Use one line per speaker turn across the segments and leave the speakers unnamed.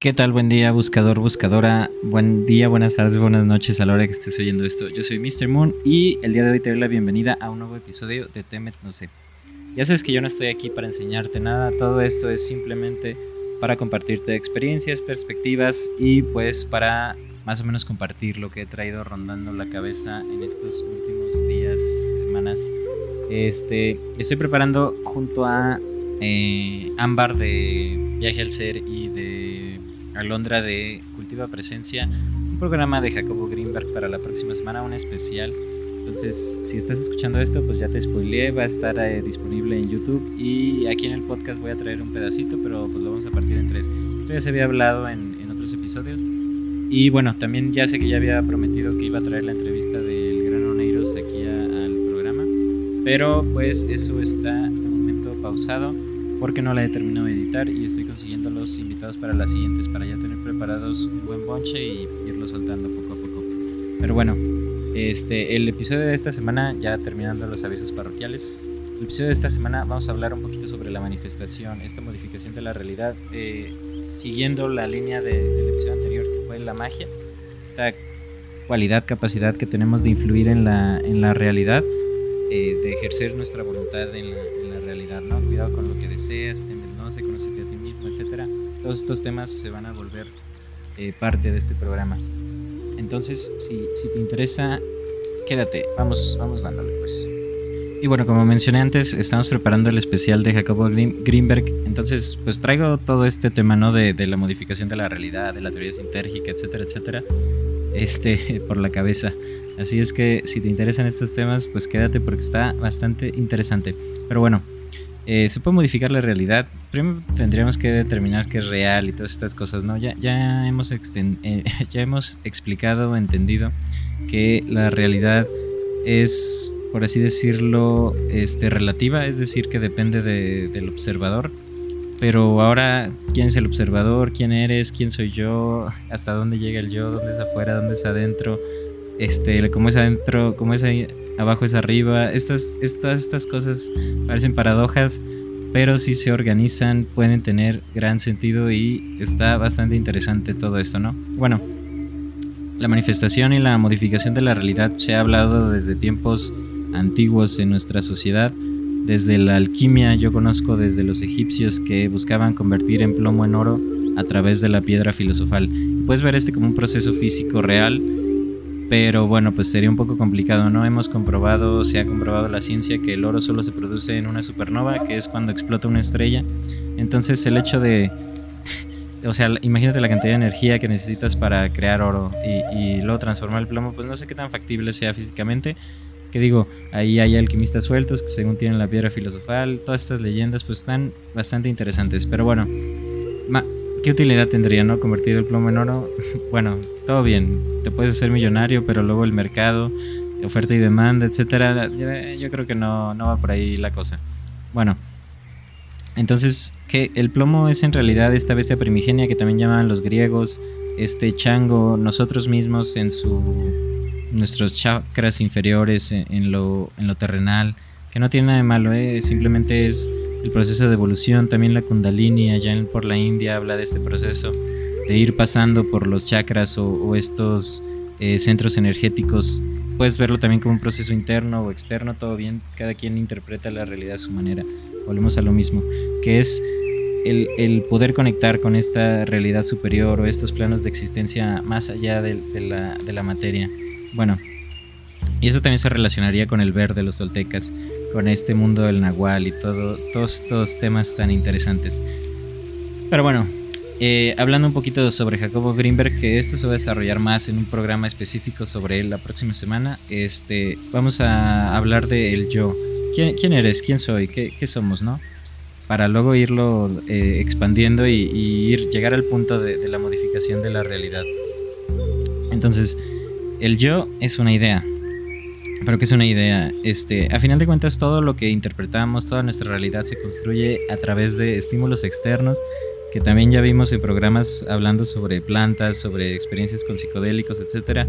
¿Qué tal? Buen día, buscador, buscadora. Buen día, buenas tardes, buenas noches a la hora que estés oyendo esto. Yo soy Mr. Moon y el día de hoy te doy la bienvenida a un nuevo episodio de Temet No sé. Ya sabes que yo no estoy aquí para enseñarte nada, todo esto es simplemente para compartirte experiencias, perspectivas y pues para más o menos compartir lo que he traído rondando la cabeza en estos últimos días, semanas. Este, estoy preparando junto a eh, Ámbar de Viaje al Ser y de Alondra de Cultiva Presencia, un programa de Jacobo Greenberg para la próxima semana, un especial. Entonces, si estás escuchando esto, pues ya te spoileé, va a estar eh, disponible en YouTube y aquí en el podcast voy a traer un pedacito, pero pues lo vamos a partir en tres. Esto ya se había hablado en, en otros episodios. Y bueno, también ya sé que ya había prometido que iba a traer la entrevista del Gran Oneiros aquí al programa, pero pues eso está de momento pausado porque no la he terminado de editar y estoy consiguiendo los invitados para las siguientes para ya tener preparados un buen bonche y irlo soltando poco a poco. Pero bueno, este, el episodio de esta semana, ya terminando los avisos parroquiales, el episodio de esta semana vamos a hablar un poquito sobre la manifestación, esta modificación de la realidad, eh, siguiendo la línea de, del episodio anterior que fue la magia, esta cualidad, capacidad que tenemos de influir en la, en la realidad, eh, de ejercer nuestra voluntad en la, en realidad, ¿no? Cuidado con lo que deseas, se conocerte a ti mismo, etcétera. Todos estos temas se van a volver eh, parte de este programa. Entonces, si, si te interesa, quédate, vamos, vamos dándole pues. Y bueno, como mencioné antes, estamos preparando el especial de Jacobo Greenberg. Entonces, pues traigo todo este tema, ¿no? De, de la modificación de la realidad, de la teoría sintérgica, etcétera, etcétera, este, por la cabeza. Así es que si te interesan estos temas, pues quédate porque está bastante interesante. Pero bueno, eh, se puede modificar la realidad. Primero tendríamos que determinar qué es real y todas estas cosas, ¿no? Ya, ya, hemos, eh, ya hemos explicado, entendido que la realidad es por así decirlo, este, relativa, es decir, que depende de, del observador. Pero ahora, ¿quién es el observador? ¿Quién eres? ¿Quién soy yo? ¿Hasta dónde llega el yo? ¿Dónde es afuera? ¿Dónde es adentro? Este, ¿Cómo es adentro? ¿Cómo es? Abajo es arriba? Estas, estas, estas cosas parecen paradojas, pero si se organizan pueden tener gran sentido y está bastante interesante todo esto, ¿no? Bueno, la manifestación y la modificación de la realidad se ha hablado desde tiempos antiguos en nuestra sociedad. Desde la alquimia yo conozco desde los egipcios que buscaban convertir en plomo en oro a través de la piedra filosofal. Puedes ver este como un proceso físico real, pero bueno, pues sería un poco complicado, ¿no? Hemos comprobado, se ha comprobado la ciencia que el oro solo se produce en una supernova, que es cuando explota una estrella. Entonces el hecho de... O sea, imagínate la cantidad de energía que necesitas para crear oro y, y luego transformar el plomo, pues no sé qué tan factible sea físicamente, que digo, ahí hay alquimistas sueltos que según tienen la piedra filosofal, todas estas leyendas pues están bastante interesantes, pero bueno, ¿qué utilidad tendría, no? Convertir el plomo en oro, bueno, todo bien, te puedes hacer millonario, pero luego el mercado, oferta y demanda, etcétera, yo creo que no, no va por ahí la cosa. Bueno, entonces, que el plomo es en realidad esta bestia primigenia que también llaman los griegos, este chango, nosotros mismos en su nuestros chakras inferiores en, lo, en lo terrenal, que no tiene nada de malo, ¿eh? simplemente es el proceso de evolución. También la Kundalini allá en, por la India habla de este proceso de ir pasando por los chakras o, estos eh, centros energéticos. Puedes verlo también como un proceso interno o externo, todo bien, cada quien interpreta la realidad a su manera. Volvemos a lo mismo, que es el, el, poder conectar con esta realidad superior o estos planos de existencia más allá de, la, de la materia. Bueno, y eso también se relacionaría con el ver de los toltecas, con este mundo del nahual y todo, todos estos temas tan interesantes. Pero bueno, eh, hablando un poquito sobre Jacobo Greenberg, que esto se va a desarrollar más en un programa específico sobre él la próxima semana, este, vamos a hablar de el yo. ¿Quién, eres? ¿Quién soy? ¿Qué, ¿Qué, somos? ¿no? Para luego irlo eh, expandiendo y, y, ir, llegar al punto de, de la modificación de la realidad. Entonces, el yo es una idea. Pero que es una idea, este, a final de cuentas todo lo que interpretamos, toda nuestra realidad se construye a través de estímulos externos, que también ya vimos en programas hablando sobre plantas, sobre experiencias con psicodélicos, etcétera,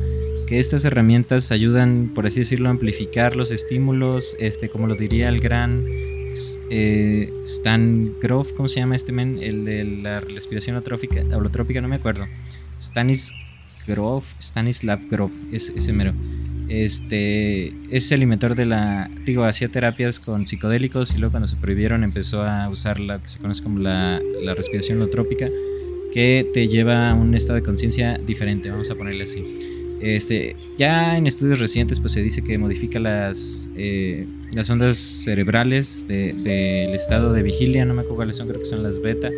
que estas herramientas ayudan, por así decirlo, a amplificar los estímulos, este, como lo diría el gran eh, Stan Grof, ¿cómo se llama este men? El de la respiración holotrópica no me acuerdo. Stanis Grof, Stanislav Grof, es ese mero. Este es el inventor de la, digo, hacía terapias con psicodélicos y luego cuando se prohibieron empezó a usar la que se conoce como la, la respiración holotrópica, que te lleva a un estado de conciencia diferente, vamos a ponerle así. Este, ya en estudios recientes pues se dice que modifica las, eh, las ondas cerebrales del estado de vigilia, no me acuerdo cuáles son, creo que son las beta,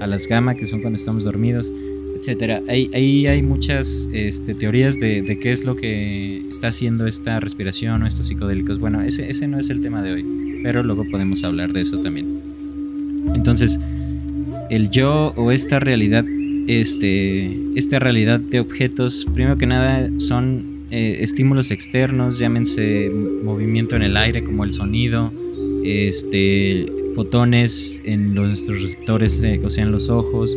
a las gamma, que son cuando estamos dormidos, etcétera. Ahí, hay muchas este, teorías de, qué es lo que está haciendo esta respiración o estos psicodélicos. Bueno, ese, ese no es el tema de hoy, pero luego podemos hablar de eso también. Entonces, el yo o esta realidad este, esta realidad de objetos, primero que nada, son eh, estímulos externos, llámense movimiento en el aire como el sonido, este, fotones en nuestros receptores, eh, o sea, en los ojos,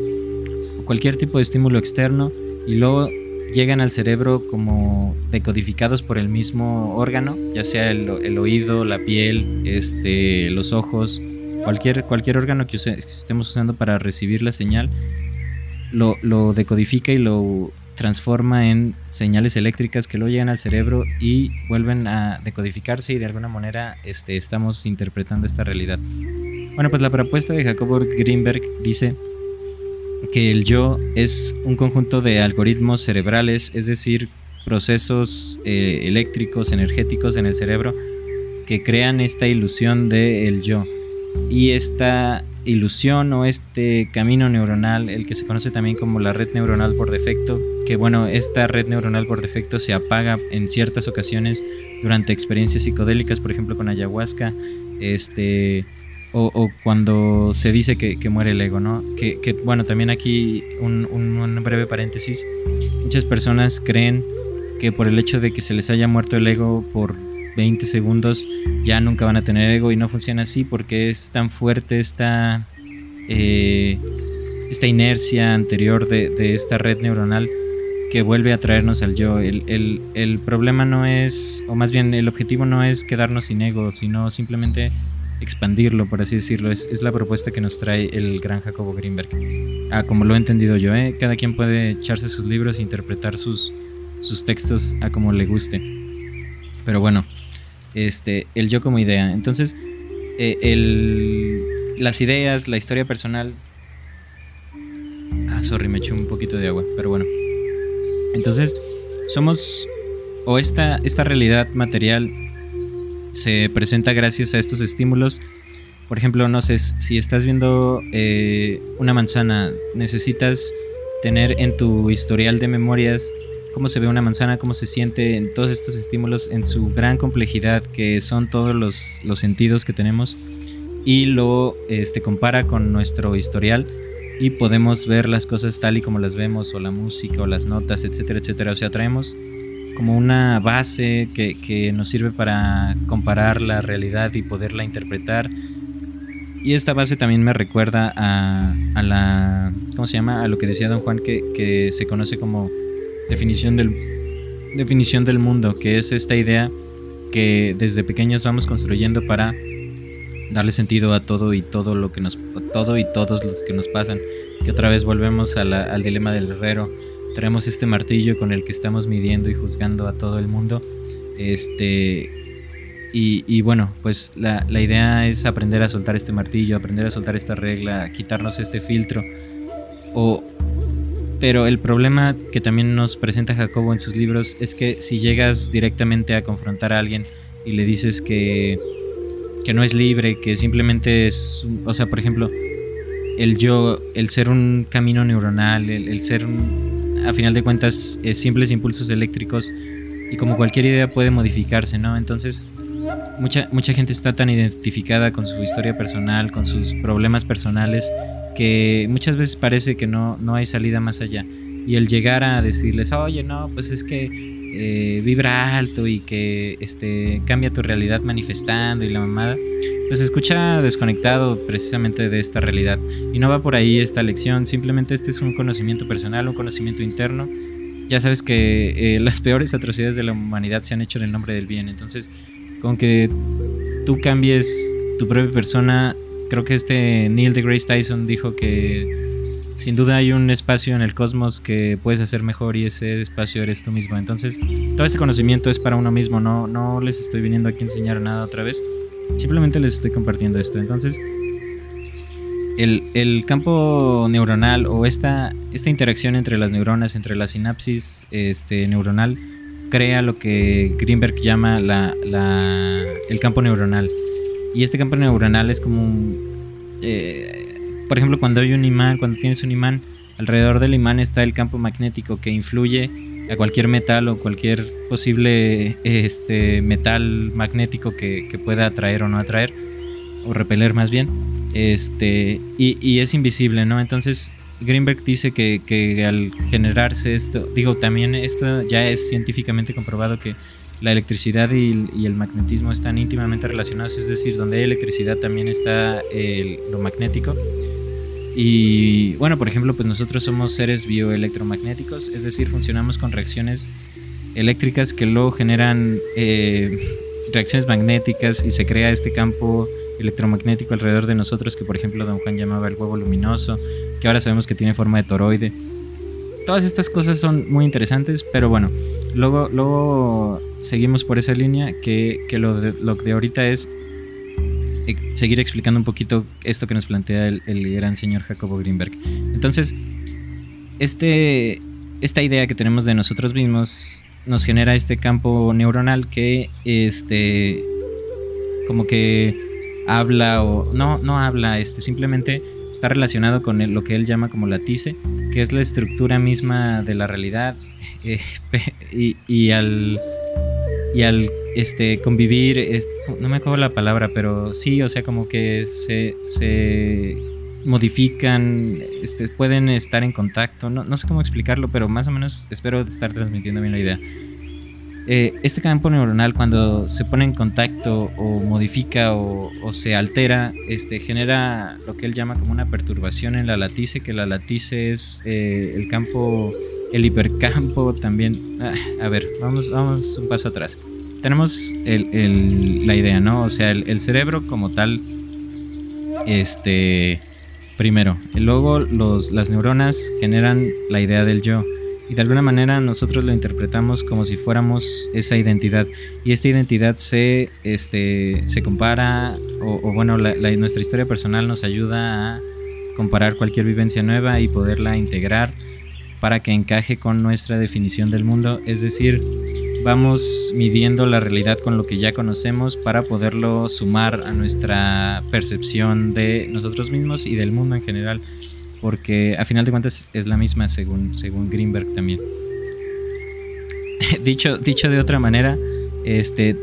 cualquier tipo de estímulo externo, y luego llegan al cerebro como decodificados por el mismo órgano, ya sea el, oído, la piel, este, los ojos, cualquier, cualquier órgano que estemos usando para recibir la señal lo, decodifica y lo transforma en señales eléctricas que luego llegan al cerebro y vuelven a decodificarse y de alguna manera este, estamos interpretando esta realidad. Bueno, pues la propuesta de Jacobo Greenberg dice que el yo es un conjunto de algoritmos cerebrales, es decir, procesos eh, eléctricos, energéticos en el cerebro que crean esta ilusión de el yo. Y esta ilusión o este camino neuronal, el que se conoce también como la red neuronal por defecto, que bueno, esta red neuronal por defecto se apaga en ciertas ocasiones durante experiencias psicodélicas, por ejemplo con ayahuasca, este, o, cuando se dice que, muere el ego, ¿no? Que, bueno, también aquí un, breve paréntesis, muchas personas creen que por el hecho de que se les haya muerto el ego por 20 segundos ya nunca van a tener ego y no funciona así porque es tan fuerte esta, eh, esta inercia anterior de, esta red neuronal que vuelve a traernos al yo. El, problema no es, o más bien el objetivo no es quedarnos sin ego, sino simplemente expandirlo, por así decirlo. Es, la propuesta que nos trae el gran Jacobo Greenberg. Ah, como lo he entendido yo, ¿eh? cada quien puede echarse sus libros e interpretar sus, sus textos a como le guste. Pero bueno, este, el yo como idea. Entonces, eh, el, las ideas, la historia personal. Ah, sorry, me eché un poquito de agua, pero bueno. Entonces, somos. O esta, esta realidad material se presenta gracias a estos estímulos. Por ejemplo, no sé, si estás viendo eh, una manzana, necesitas tener en tu historial de memorias cómo se ve una manzana, cómo se siente en todos estos estímulos, en su gran complejidad que son todos los, sentidos que tenemos y lo este, compara con nuestro historial y podemos ver las cosas tal y como las vemos o la música o las notas, etcétera, etcétera. O sea, traemos como una base que, que nos sirve para comparar la realidad y poderla interpretar. Y esta base también me recuerda a, a la, ¿cómo se llama? A lo que decía don Juan que, que se conoce como definición del, definición del mundo, que es esta idea que desde pequeños vamos construyendo para darle sentido a todo y todo lo que nos todo y todos los que nos pasan que otra vez volvemos al dilema del herrero traemos este martillo con el que estamos midiendo y juzgando a todo el mundo. Este y, y bueno pues la, la, idea es aprender a soltar este martillo aprender a soltar esta regla quitarnos este filtro. O pero el problema que también nos presenta Jacobo en sus libros es que si llegas directamente a confrontar a alguien y le dices que, que no es libre, que simplemente es, o sea, por ejemplo, el yo, el ser un camino neuronal, el, ser, a final de cuentas, simples impulsos eléctricos y como cualquier idea puede modificarse, ¿no? Entonces, mucha, mucha gente está tan identificada con su historia personal, con sus problemas personales, que muchas veces parece que no, no hay salida más allá. Y el llegar a decirles, oye, no, pues es que eh, vibra alto y que este, cambia tu realidad manifestando y la mamada, pues escucha desconectado precisamente de esta realidad. Y no va por ahí esta lección, simplemente este es un conocimiento personal, un conocimiento interno. Ya sabes que eh, las peores atrocidades de la humanidad se han hecho en el nombre del bien. Entonces, con que tú cambies tu propia persona. Creo que este Neil deGrasse Tyson dijo que sin duda hay un espacio en el cosmos que puedes hacer mejor y ese espacio eres tú mismo. Entonces, todo este conocimiento es para uno mismo, no, no les estoy viniendo aquí a enseñar nada otra vez, simplemente les estoy compartiendo esto. Entonces, el, campo neuronal o esta, esta interacción entre las neuronas, entre la sinapsis este, neuronal, crea lo que Greenberg llama la, el campo neuronal. Y este campo neuronal es como un... Eh, por ejemplo, cuando hay un imán, cuando tienes un imán, alrededor del imán está el campo magnético que influye a cualquier metal o cualquier posible este, metal magnético que, pueda atraer o no atraer, o repeler más bien, este, y, es invisible, ¿no? Entonces, Greenberg dice que, al generarse esto, digo, también esto ya es científicamente comprobado que la electricidad y, el magnetismo están íntimamente relacionados, es decir, donde hay electricidad también está lo magnético. Y bueno, por ejemplo, pues nosotros somos seres bioelectromagnéticos, es decir, funcionamos con reacciones eléctricas que luego generan eh, reacciones magnéticas y se crea este campo electromagnético alrededor de nosotros que por ejemplo Don Juan llamaba el huevo luminoso, que ahora sabemos que tiene forma de toroide. Todas estas cosas son muy interesantes, pero bueno, luego, luego seguimos por esa línea que, que lo, de, lo de ahorita es seguir explicando un poquito esto que nos plantea el, gran señor Jacobo Greenberg. Entonces, este, esta idea que tenemos de nosotros mismos nos genera este campo neuronal que este como que habla o no no habla este simplemente está relacionado con lo que él llama como la tice que es la estructura misma de la realidad eh, y, y, al y al este, convivir, no me acuerdo la palabra, pero sí, o sea, como que se, se modifican, este, pueden estar en contacto, no, no, sé cómo explicarlo, pero más o menos espero estar transmitiendo bien la idea. Eh, este campo neuronal cuando se pone en contacto o modifica o, se altera, este, genera lo que él llama como una perturbación en la latice, que la latice es eh, el campo, el hipercampo también. Ah, a ver, vamos, vamos un paso atrás tenemos la idea, ¿no? O sea, el, cerebro como tal, este, primero, y luego los, las neuronas generan la idea del yo. Y de alguna manera nosotros lo interpretamos como si fuéramos esa identidad. Y esta identidad se, este, se compara, o, bueno, nuestra historia personal nos ayuda a comparar cualquier vivencia nueva y poderla integrar para que encaje con nuestra definición del mundo. Es decir, vamos midiendo la realidad con lo que ya conocemos para poderlo sumar a nuestra percepción de nosotros mismos y del mundo en general, porque a final de cuentas es la misma según, según Greenberg también. dicho, dicho de otra manera, este,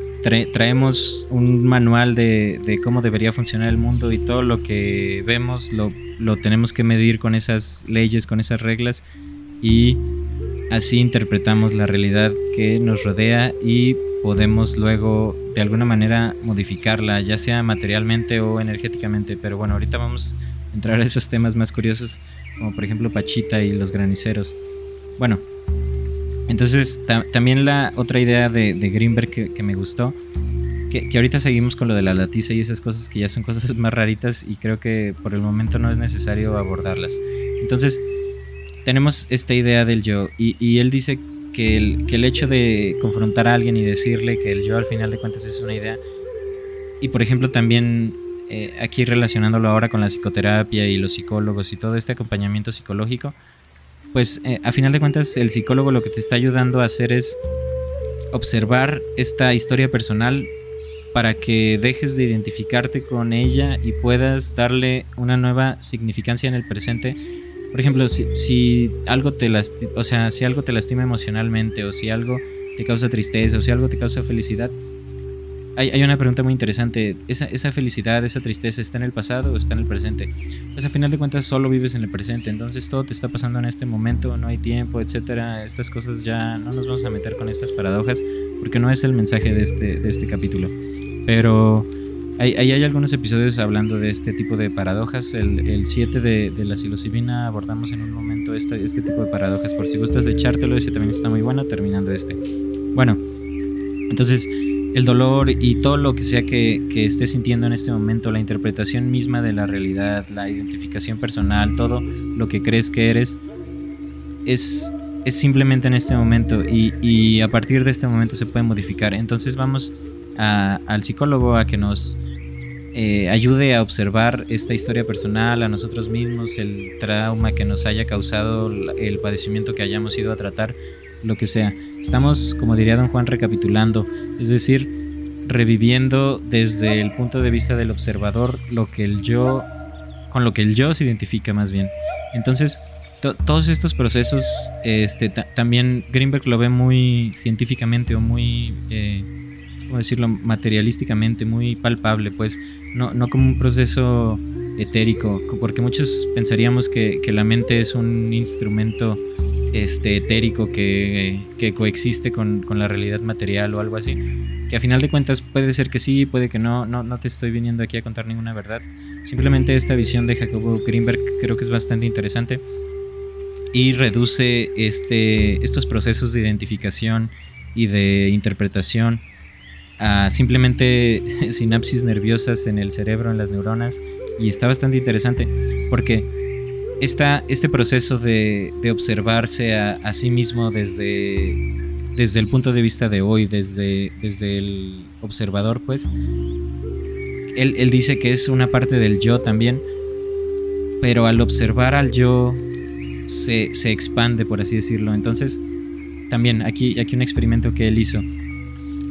traemos un manual de, de, cómo debería funcionar el mundo y todo lo que vemos lo, lo tenemos que medir con esas leyes, con esas reglas y Así interpretamos la realidad que nos rodea y podemos luego de alguna manera modificarla, ya sea materialmente o energéticamente. Pero bueno, ahorita vamos a entrar a esos temas más curiosos, como por ejemplo Pachita y los graniceros. Bueno, entonces también la otra idea de, Greenberg que, me gustó, que, que, ahorita seguimos con lo de la latiza y esas cosas que ya son cosas más raritas y creo que por el momento no es necesario abordarlas. Entonces, tenemos esta idea del yo y, él dice que el, que el, hecho de confrontar a alguien y decirle que el yo al final de cuentas es una idea. Y por ejemplo también eh, aquí relacionándolo ahora con la psicoterapia y los psicólogos y todo este acompañamiento psicológico pues eh, a final de cuentas el psicólogo lo que te está ayudando a hacer es observar esta historia personal para que dejes de identificarte con ella y puedas darle una nueva significancia en el presente por ejemplo, si, algo te lastima, o sea, si algo te lastima emocionalmente o si algo te causa tristeza o si algo te causa felicidad, hay, una pregunta muy interesante. ¿Esa, ¿Esa, felicidad, esa tristeza está en el pasado o está en el presente? Pues a final de cuentas solo vives en el presente, entonces todo te está pasando en este momento, no hay tiempo, etcétera. Estas cosas ya no nos vamos a meter con estas paradojas porque no es el mensaje de este, de este capítulo. Pero Ahí hay, algunos episodios hablando de este tipo de paradojas. El 7 de, la psilocibina abordamos en un momento este, este tipo de paradojas. Por si gustas echártelo, ese también está muy bueno, terminando este. Bueno, entonces el dolor y todo lo que sea que, que estés sintiendo en este momento, la interpretación misma de la realidad, la identificación personal, todo lo que crees que eres, es, simplemente en este momento y, a partir de este momento se puede modificar. Entonces vamos al psicólogo a que nos eh, ayude a observar esta historia personal, a nosotros mismos, el trauma que nos haya causado, el padecimiento que hayamos ido a tratar, lo que sea. Estamos, como diría don Juan, recapitulando, es decir, reviviendo desde el punto de vista del observador lo que el yo, con lo que el yo se identifica más bien. Entonces, todos estos procesos, este, también Greenberg lo ve muy científicamente o muy... Eh, ¿cómo decirlo?, materialísticamente, muy palpable, pues, no, no como un proceso etérico, porque muchos pensaríamos que, que la mente es un instrumento este, etérico que, que coexiste con, con, la realidad material o algo así, que a final de cuentas puede ser que sí, puede que no, no, no te estoy viniendo aquí a contar ninguna verdad, simplemente esta visión de Jacobo Greenberg creo que es bastante interesante y reduce este, estos procesos de identificación y de interpretación a simplemente sinapsis nerviosas en el cerebro, en las neuronas, y está bastante interesante porque esta, este proceso de, observarse a, sí mismo desde, desde el punto de vista de hoy, desde, desde el observador, pues, él, él dice que es una parte del yo también, pero al observar al yo se, se expande, por así decirlo. Entonces, también aquí, aquí un experimento que él hizo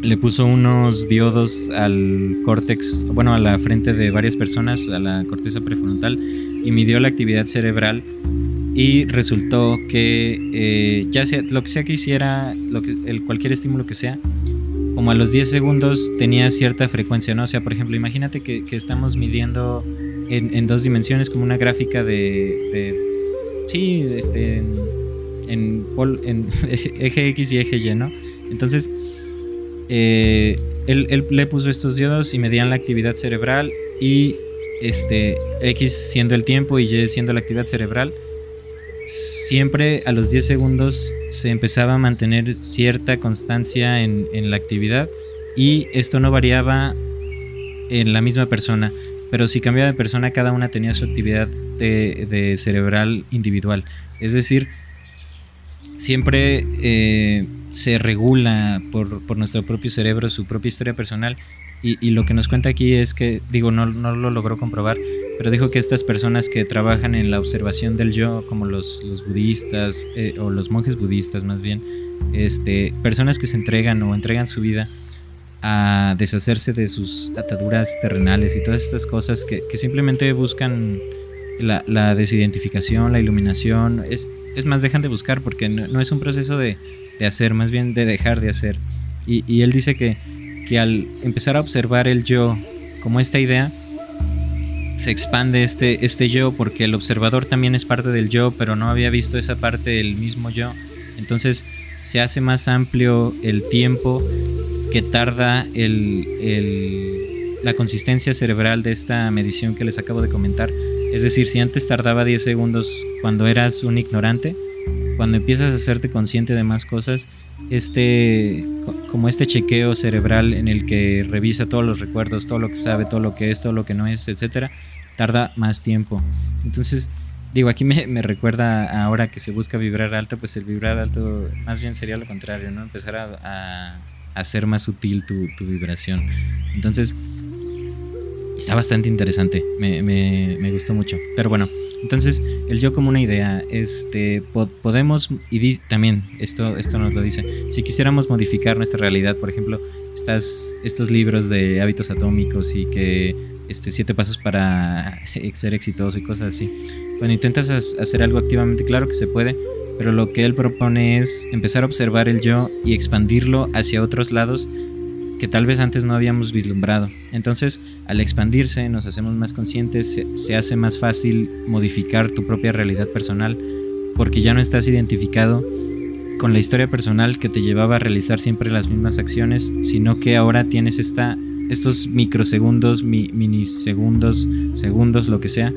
le puso unos diodos al córtex, bueno, a la frente de varias personas, a la corteza prefrontal, y midió la actividad cerebral y resultó que eh, ya sea lo que sea que hiciera, lo que, el, cualquier estímulo que sea, como a los 10 segundos tenía cierta frecuencia, ¿no? O sea, por ejemplo, imagínate que, estamos midiendo en, dos dimensiones como una gráfica de, de sí, este, en, en eje X y eje Y, ¿no? Entonces, eh, él, le puso estos diodos y medían la actividad cerebral y este X siendo el tiempo y Y siendo la actividad cerebral. Siempre a los 10 segundos se empezaba a mantener cierta constancia en, la actividad y esto no variaba en la misma persona, pero si cambiaba de persona cada una tenía su actividad de, cerebral individual. Es decir, siempre eh, se regula por, por, nuestro propio cerebro, su propia historia personal. Y, lo que nos cuenta aquí es que, digo, no, no, lo logró comprobar, pero dijo que estas personas que trabajan en la observación del yo, como los, los budistas, eh, o los monjes budistas más bien, este, personas que se entregan o entregan su vida a deshacerse de sus ataduras terrenales y todas estas cosas que, que simplemente buscan la, la, desidentificación, la iluminación, es, es más, dejan de buscar porque no es un proceso de de hacer, más bien de dejar de hacer. Y, él dice que, que al empezar a observar el yo como esta idea, se expande este, este yo porque el observador también es parte del yo, pero no había visto esa parte del mismo yo. Entonces se hace más amplio el tiempo que tarda el, el, la consistencia cerebral de esta medición que les acabo de comentar. Es decir, si antes tardaba 10 segundos cuando eras un ignorante, cuando empiezas a hacerte consciente de más cosas, este, como este chequeo cerebral en el que revisa todos los recuerdos, todo lo que sabe, todo lo que es, todo lo que no es, etcétera, tarda más tiempo. Entonces, digo, aquí me, recuerda ahora que se busca vibrar alto, pues el vibrar alto más bien sería lo contrario, ¿no? Empezar a, hacer más sutil tu, tu vibración. Entonces, está bastante interesante, me, me, me, gustó mucho. Pero bueno, entonces el yo como una idea, este, podemos, y también esto, esto nos lo dice, si quisiéramos modificar nuestra realidad, por ejemplo, estas, estos libros de hábitos atómicos y que este, siete pasos para ser exitoso y cosas así, cuando intentas hacer algo activamente, claro que se puede, pero lo que él propone es empezar a observar el yo y expandirlo hacia otros lados que tal vez antes no habíamos vislumbrado. Entonces, al expandirse, nos hacemos más conscientes, se, hace más fácil modificar tu propia realidad personal, porque ya no estás identificado con la historia personal que te llevaba a realizar siempre las mismas acciones, sino que ahora tienes esta, estos microsegundos, minisegundos, segundos, lo que sea,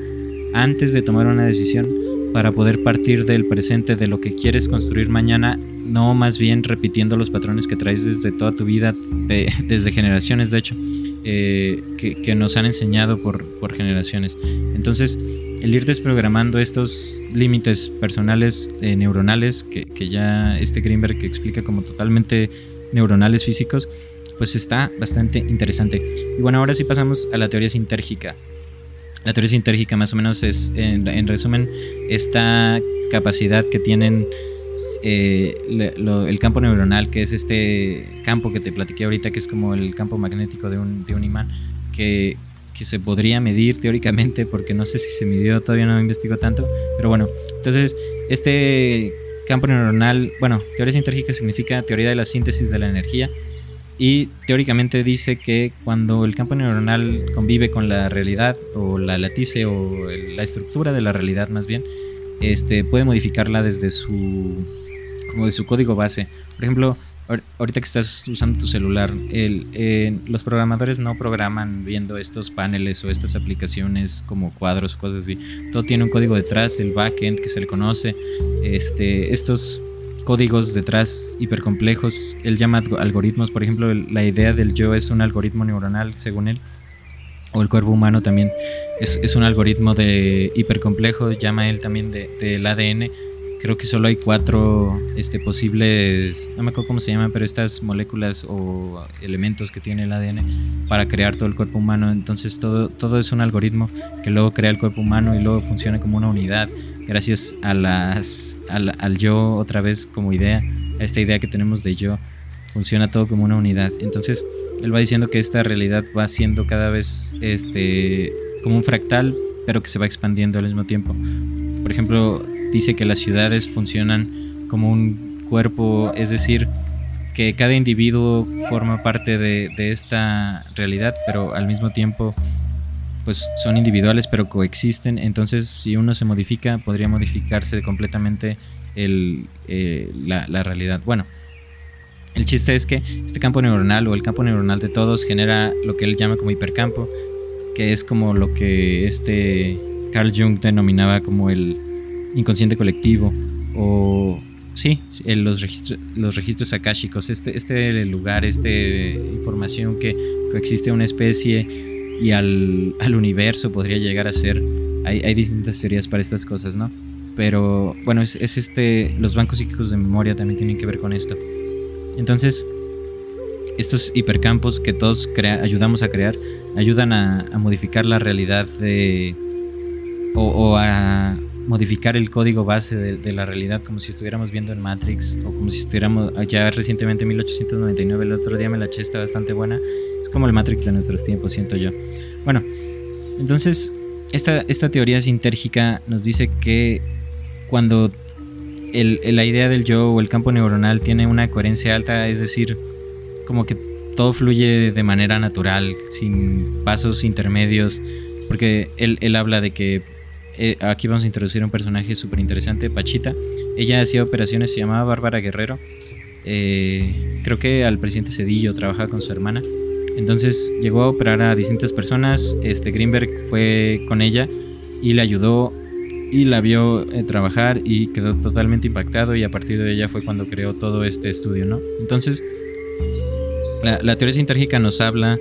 antes de tomar una decisión para poder partir del presente de lo que quieres construir mañana no más bien repitiendo los patrones que traes desde toda tu vida, desde generaciones de hecho, eh, que, nos han enseñado por, por generaciones. Entonces, el ir desprogramando estos límites personales eh, neuronales que, que, ya este Greenberg que explica como totalmente neuronales físicos, pues está bastante interesante. Y bueno, ahora sí pasamos a la teoría sintérgica. La teoría sintérgica más o menos es, en, resumen, esta capacidad que tienen eh, el campo neuronal, que es este campo que te platiqué ahorita, que es como el campo magnético de un, de un imán, que, que, se podría medir teóricamente, porque no sé si se midió, todavía no investigo tanto, pero bueno, entonces este campo neuronal, bueno, teoría sintérgica significa teoría de la síntesis de la energía, y teóricamente dice que cuando el campo neuronal convive con la realidad o la latice o la estructura de la realidad más bien, este, puede modificarla desde su, como de su código base. Por ejemplo, ahorita que estás usando tu celular, el, los programadores no programan viendo estos paneles o estas aplicaciones como cuadros o cosas así. Todo tiene un código detrás, el backend que se le conoce. Este, estos códigos detrás hipercomplejos. Él llama algoritmos, por ejemplo, la idea del yo es un algoritmo neuronal, según él. O el cuerpo humano también es, un algoritmo de hipercomplejo, llama él también del ADN. Creo que solo hay cuatro este, posibles, no me acuerdo cómo se llama, pero estas moléculas o elementos que tiene el ADN para crear todo el cuerpo humano. Entonces todo, todo es un algoritmo que luego crea el cuerpo humano y luego funciona como una unidad gracias a las, al, yo otra vez como idea, a esta idea que tenemos de yo, funciona todo como una unidad. Entonces, él va diciendo que esta realidad va siendo cada vez este, como un fractal, pero que se va expandiendo al mismo tiempo. Por ejemplo, dice que las ciudades funcionan como un cuerpo, es decir, que cada individuo forma parte de, de esta realidad, pero al mismo tiempo pues son individuales pero coexisten, entonces si uno se modifica podría modificarse completamente el, eh, la, realidad. Bueno, el chiste es que este campo neuronal o el campo neuronal de todos genera lo que él llama como hipercampo, que es como lo que este Carl Jung denominaba como el inconsciente colectivo o sí, los registros, los registros akáshicos, este, este lugar, esta información que coexiste una especie y al, universo podría llegar a ser. Hay, distintas teorías para estas cosas, ¿no? Pero bueno, es, este. Los bancos psíquicos de memoria también tienen que ver con esto. Entonces, estos hipercampos que todos ayudamos a crear ayudan a, modificar la realidad de. O, a modificar el código base de, la realidad como si estuviéramos viendo en Matrix o como si estuviéramos ya recientemente en 1899 el otro día me la eché está bastante buena es como el Matrix de nuestros tiempos, siento yo. Bueno, entonces, esta, esta teoría sintérgica nos dice que cuando la idea del yo o el campo neuronal tiene una coherencia alta, es decir, como que todo fluye de manera natural, sin pasos intermedios, porque él, él habla de que eh, aquí vamos a introducir un personaje súper interesante, Pachita. Ella hacía operaciones, se llamaba Bárbara Guerrero. Eh, creo que al presidente Cedillo trabajaba con su hermana. Entonces llegó a operar a distintas personas. Este Greenberg fue con ella y le ayudó y la vio eh, trabajar y quedó totalmente impactado y a partir de ella fue cuando creó todo este estudio, ¿no? Entonces, la, teoría sintérgica nos habla,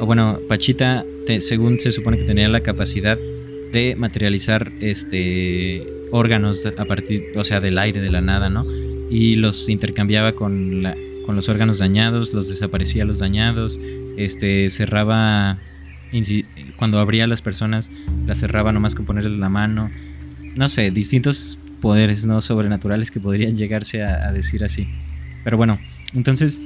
o bueno, Pachita, según se supone que tenía la capacidad de materializar este órganos a partir, o sea, del aire, de la nada, ¿no? Y los intercambiaba con la, con los órganos dañados, los desaparecía los dañados, este cerraba cuando abría a las personas, las cerraba nomás con ponerles la mano. No sé, distintos poderes no sobrenaturales que podrían llegarse a, decir así. Pero bueno, entonces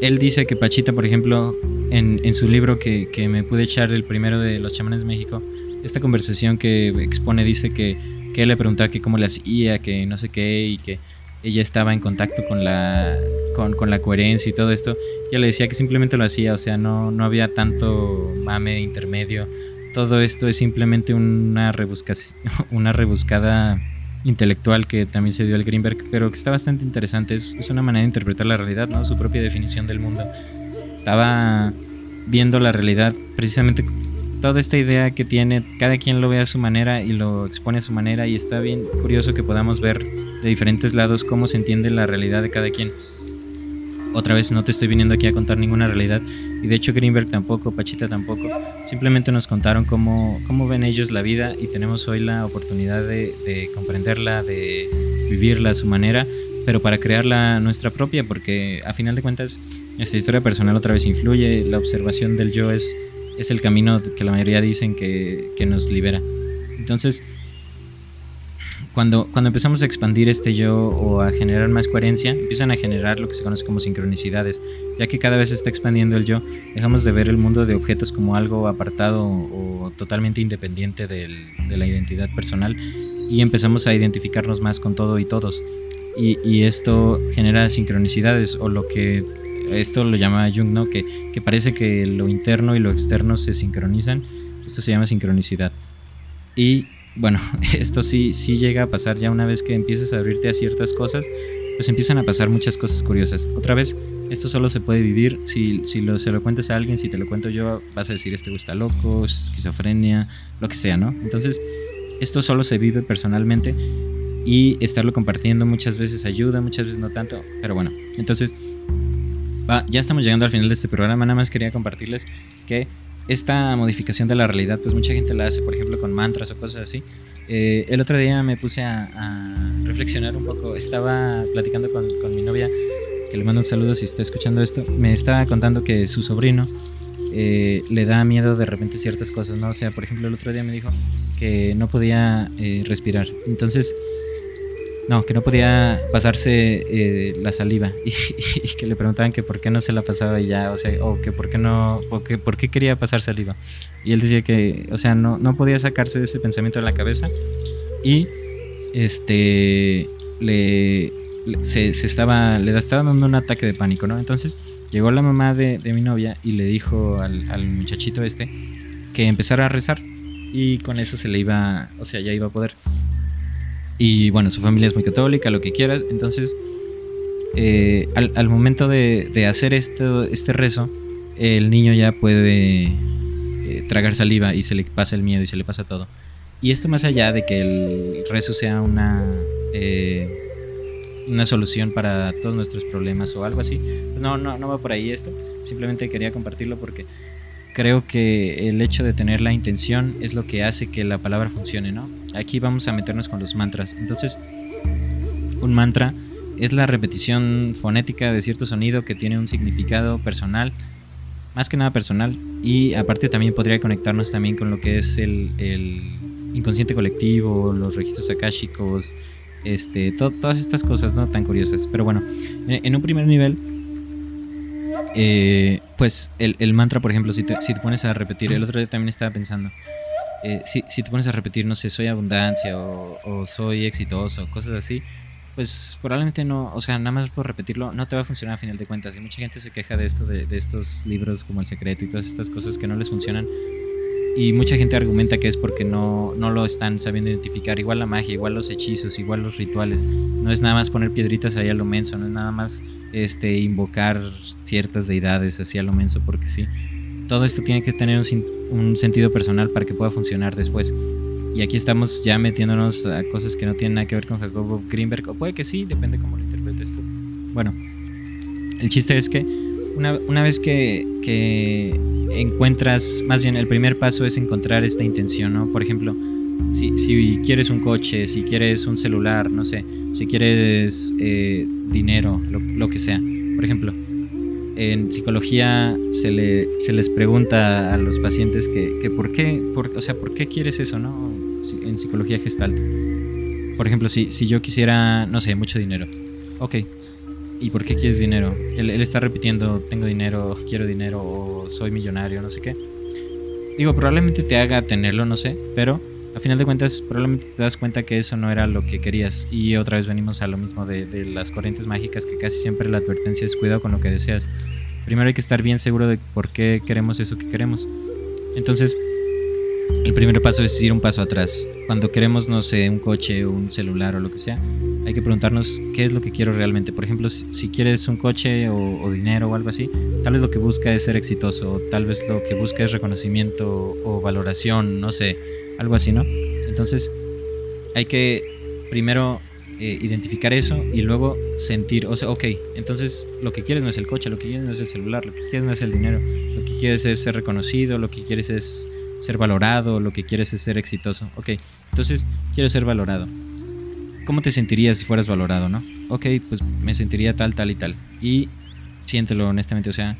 él dice que Pachita, por ejemplo, en, en su libro que, que, me pude echar el primero de los chamanes México, esta conversación que expone dice que, que él le preguntaba que cómo le hacía, que no sé qué, y que ella estaba en contacto con la, con, la coherencia y todo esto, ella le decía que simplemente lo hacía, o sea, no, no había tanto mame intermedio. Todo esto es simplemente una, una rebuscada intelectual que también se dio al Greenberg, pero que está bastante interesante. Es, es, una manera de interpretar la realidad, ¿no? Su propia definición del mundo. Estaba viendo la realidad precisamente toda esta idea que tiene, cada quien lo ve a su manera y lo expone a su manera y está bien curioso que podamos ver de diferentes lados cómo se entiende la realidad de cada quien. Otra vez no te estoy viniendo aquí a contar ninguna realidad y de hecho Greenberg tampoco, Pachita tampoco. Simplemente nos contaron cómo, cómo ven ellos la vida y tenemos hoy la oportunidad de, de comprenderla, de vivirla a su manera, pero para crearla nuestra propia porque a final de cuentas nuestra historia personal otra vez influye, la observación del yo es, es el camino que la mayoría dicen que, que nos libera. Entonces, cuando, cuando empezamos a expandir este yo o a generar más coherencia, empiezan a generar lo que se conoce como sincronicidades, ya que cada vez se está expandiendo el yo, dejamos de ver el mundo de objetos como algo apartado o totalmente independiente del, de la identidad personal y empezamos a identificarnos más con todo y todos. Y, y, esto genera sincronicidades o lo que esto lo llama Jung, ¿no? Que, que parece que lo interno y lo externo se sincronizan. Esto se llama sincronicidad. Y bueno, esto sí, sí llega a pasar ya una vez que empiezas a abrirte a ciertas cosas, pues empiezan a pasar muchas cosas curiosas. Otra vez, esto solo se puede vivir si, si lo, se lo cuentas a alguien, si te lo cuento yo, vas a decir, este gusta loco, esquizofrenia, lo que sea, ¿no? Entonces, esto solo se vive personalmente y estarlo compartiendo muchas veces ayuda, muchas veces no tanto, pero bueno, entonces, ya estamos llegando al final de este programa, nada más quería compartirles que esta modificación de la realidad, pues mucha gente la hace, por ejemplo, con mantras o cosas así. Eh, el otro día me puse a, reflexionar un poco. Estaba platicando con, con, mi novia, que le mando un saludo si está escuchando esto. Me estaba contando que su sobrino eh, le da miedo de repente ciertas cosas, ¿no? O sea, por ejemplo, el otro día me dijo que no podía eh, respirar. Entonces no, que no podía pasarse eh, la saliva y, que le preguntaban que por qué no se la pasaba y ya, o sea, o que por qué no, o que por qué quería pasar saliva. Y él decía que, o sea, no, no podía sacarse de ese pensamiento de la cabeza y este le, se, estaba le estaba dando un ataque de pánico, ¿no? Entonces llegó la mamá de, mi novia y le dijo al, al muchachito este que empezara a rezar y con eso se le iba, o sea, ya iba a poder. Y bueno, su familia es muy católica, lo que quieras. Entonces, eh, al, momento de, hacer esto, este rezo, el niño ya puede eh, tragar saliva y se le pasa el miedo y se le pasa todo. Y esto más allá de que el rezo sea una, eh, una solución para todos nuestros problemas o algo así, no, no, no va por ahí esto. Simplemente quería compartirlo porque creo que el hecho de tener la intención es lo que hace que la palabra funcione, ¿no? Aquí vamos a meternos con los mantras. Entonces, un mantra es la repetición fonética de cierto sonido que tiene un significado personal, más que nada personal, y aparte también podría conectarnos también con lo que es el, inconsciente colectivo, los registros akáshicos, este, todas estas cosas no tan curiosas. Pero bueno, en un primer nivel eh, pues el, mantra, por ejemplo, si te, si te, pones a repetir, el otro día también estaba pensando, eh, si, si, te pones a repetir, no sé, soy abundancia o, soy exitoso, cosas así, pues probablemente no, o sea, nada más por repetirlo, no te va a funcionar a final de cuentas. Y mucha gente se queja de esto, de, de estos libros como El Secreto y todas estas cosas que no les funcionan y mucha gente argumenta que es porque no, no lo están sabiendo identificar. Igual la magia, igual los hechizos, igual los rituales. No es nada más poner piedritas ahí a lo menso, no es nada más este, invocar ciertas deidades así a lo menso, porque sí. Todo esto tiene que tener un, sentido personal para que pueda funcionar después. Y aquí estamos ya metiéndonos a cosas que no tienen nada que ver con Jacobo Greenberg, o puede que sí, depende cómo lo interpretes tú. Bueno, el chiste es que una, una vez que, que encuentras, más bien el primer paso es encontrar esta intención, ¿no? Por ejemplo, si, si quieres un coche, si quieres un celular, no sé, si quieres eh, dinero, lo, que sea. Por ejemplo, en psicología se, le, se les pregunta a los pacientes que, que por qué, por, o sea, ¿por qué quieres eso, no? En psicología gestalt. Por ejemplo, si, si yo quisiera, no sé, mucho dinero. Ok, ¿Y por qué quieres dinero? Él, está repitiendo, tengo dinero, quiero dinero, o soy millonario, no sé qué. Digo, probablemente te haga tenerlo, no sé, pero a final de cuentas probablemente te das cuenta que eso no era lo que querías. Y otra vez venimos a lo mismo de, de las corrientes mágicas, que casi siempre la advertencia es cuidado con lo que deseas. Primero hay que estar bien seguro de por qué queremos eso que queremos. Entonces, el primer paso es ir un paso atrás. Cuando queremos, no sé, un coche, un celular o lo que sea, hay que preguntarnos qué es lo que quiero realmente. Por ejemplo, si, quieres un coche o, dinero o algo así, tal vez lo que busca es ser exitoso, tal vez lo que busca es reconocimiento o valoración, no sé, algo así, ¿no? Entonces, hay que primero eh, identificar eso y luego sentir, o sea, ok, entonces lo que quieres no es el coche, lo que quieres no es el celular, lo que quieres no es el dinero, lo que quieres es ser reconocido, lo que quieres es ser valorado, lo que quieres es ser exitoso. Ok, entonces quiero ser valorado. ¿Cómo te sentirías si fueras valorado, no? Ok, pues me sentiría tal, tal y tal. Y siéntelo honestamente, o sea,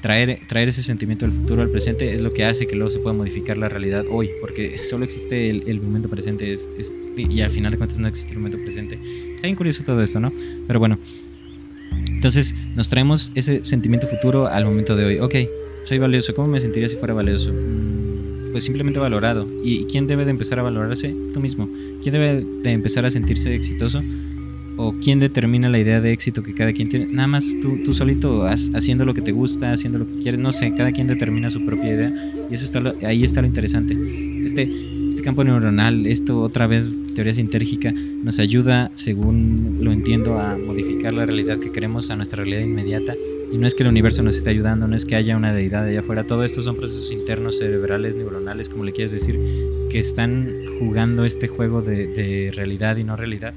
traer, traer ese sentimiento del futuro al presente es lo que hace que luego se pueda modificar la realidad hoy, porque solo existe el, momento presente y al final de cuentas no existe el momento presente. Está bien curioso todo esto, ¿no? Pero bueno, entonces nos traemos ese sentimiento futuro al momento de hoy. Ok, soy valioso, ¿cómo me sentiría si fuera valioso? Pues simplemente valorado. ¿Y quién debe de empezar a valorarse? Tú mismo. ¿Quién debe de empezar a sentirse exitoso? o quién determina la idea de éxito que cada quien tiene. Nada más tú, tú solito haciendo lo que te gusta, haciendo lo que quieres, no sé, cada quien determina su propia idea y eso está ahí está lo interesante. Este, este campo neuronal, esto otra vez, teoría sintérgica, nos ayuda, según lo entiendo, a modificar la realidad que queremos a nuestra realidad inmediata. Y no es que el universo nos esté ayudando, no es que haya una deidad allá afuera, todo esto son procesos internos, cerebrales, neuronales, como le quieras decir, que están jugando este juego de, de realidad y no realidad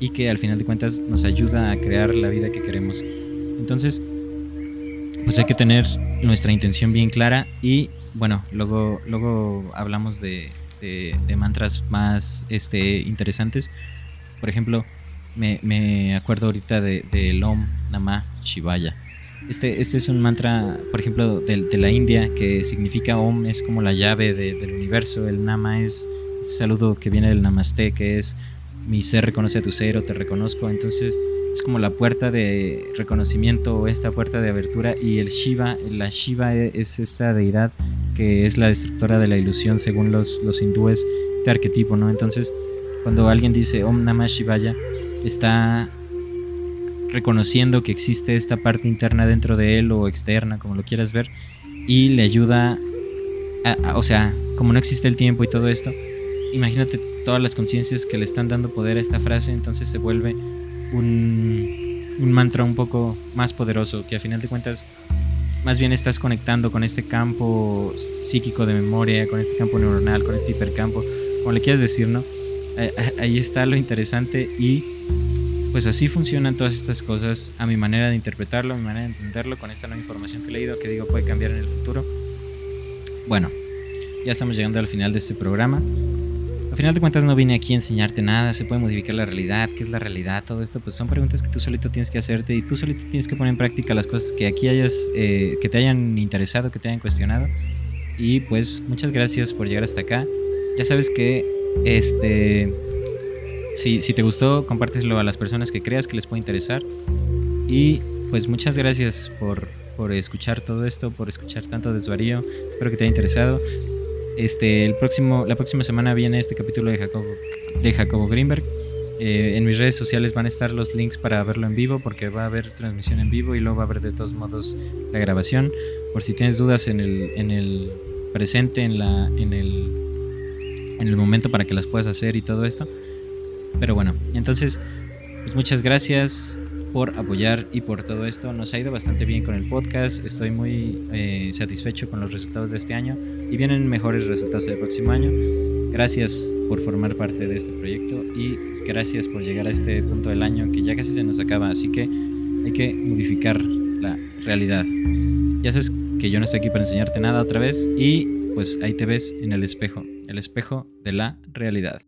y que al final de cuentas nos ayuda a crear la vida que queremos. Entonces, pues hay que tener nuestra intención bien clara y bueno, luego, luego hablamos de, de, mantras más este, interesantes. Por ejemplo, me, me acuerdo ahorita del de Om Namah Shivaya. Este, este es un mantra, por ejemplo, de, de, la India que significa Om, es como la llave del universo. El Nama es este saludo que viene del Namaste, que es mi ser reconoce a tu ser o te reconozco. Entonces es como la puerta de reconocimiento o esta puerta de abertura y el Shiva, la Shiva e, es esta deidad que es la destructora de la ilusión según los, los hindúes, este arquetipo, ¿no? Entonces cuando alguien dice Om Namah Shivaya, está reconociendo que existe esta parte interna dentro de él o externa, como lo quieras ver, y le ayuda, o sea, como no existe el tiempo y todo esto, imagínate todas las conciencias que le están dando poder a esta frase, entonces se vuelve un, un mantra un poco más poderoso, que a final de cuentas más bien estás conectando con este campo psíquico de memoria, con este campo neuronal, con este hipercampo, como le quieras decir, ¿no? Ahí está lo interesante y pues así funcionan todas estas cosas a mi manera de interpretarlo, a mi manera de entenderlo, con esta nueva información que he leído, que digo puede cambiar en el futuro. Bueno, ya estamos llegando al final de este programa. Al final de cuentas no vine aquí a enseñarte nada, se puede modificar la realidad, qué es la realidad, todo esto, pues son preguntas que tú solito tienes que hacerte y tú solito tienes que poner en práctica las cosas que aquí hayas, eh, que te hayan interesado, que te hayan cuestionado. Y pues muchas gracias por llegar hasta acá. Ya sabes que este, si, si te gustó, compárteselo a las personas que creas que les puede interesar. Y pues muchas gracias por, por escuchar todo esto, por escuchar tanto desvarío. Espero que te haya interesado. Este, el próximo, la próxima semana viene este capítulo de Jacobo, de Jacobo Greenberg. Eh, en mis redes sociales van a estar los links para verlo en vivo porque va a haber transmisión en vivo y luego va a haber de todos modos la grabación. Por si tienes dudas en el, en el presente, en, la, en, el, en el momento para que las puedas hacer y todo esto. Pero bueno, entonces, pues muchas gracias por apoyar y por todo esto. Nos ha ido bastante bien con el podcast. Estoy muy eh, satisfecho con los resultados de este año y vienen mejores resultados el próximo año. Gracias por formar parte de este proyecto y gracias por llegar a este punto del año que ya casi se nos acaba. Así que hay que modificar la realidad. Ya sabes que yo no estoy aquí para enseñarte nada otra vez y pues ahí te ves en el espejo, el espejo de la realidad.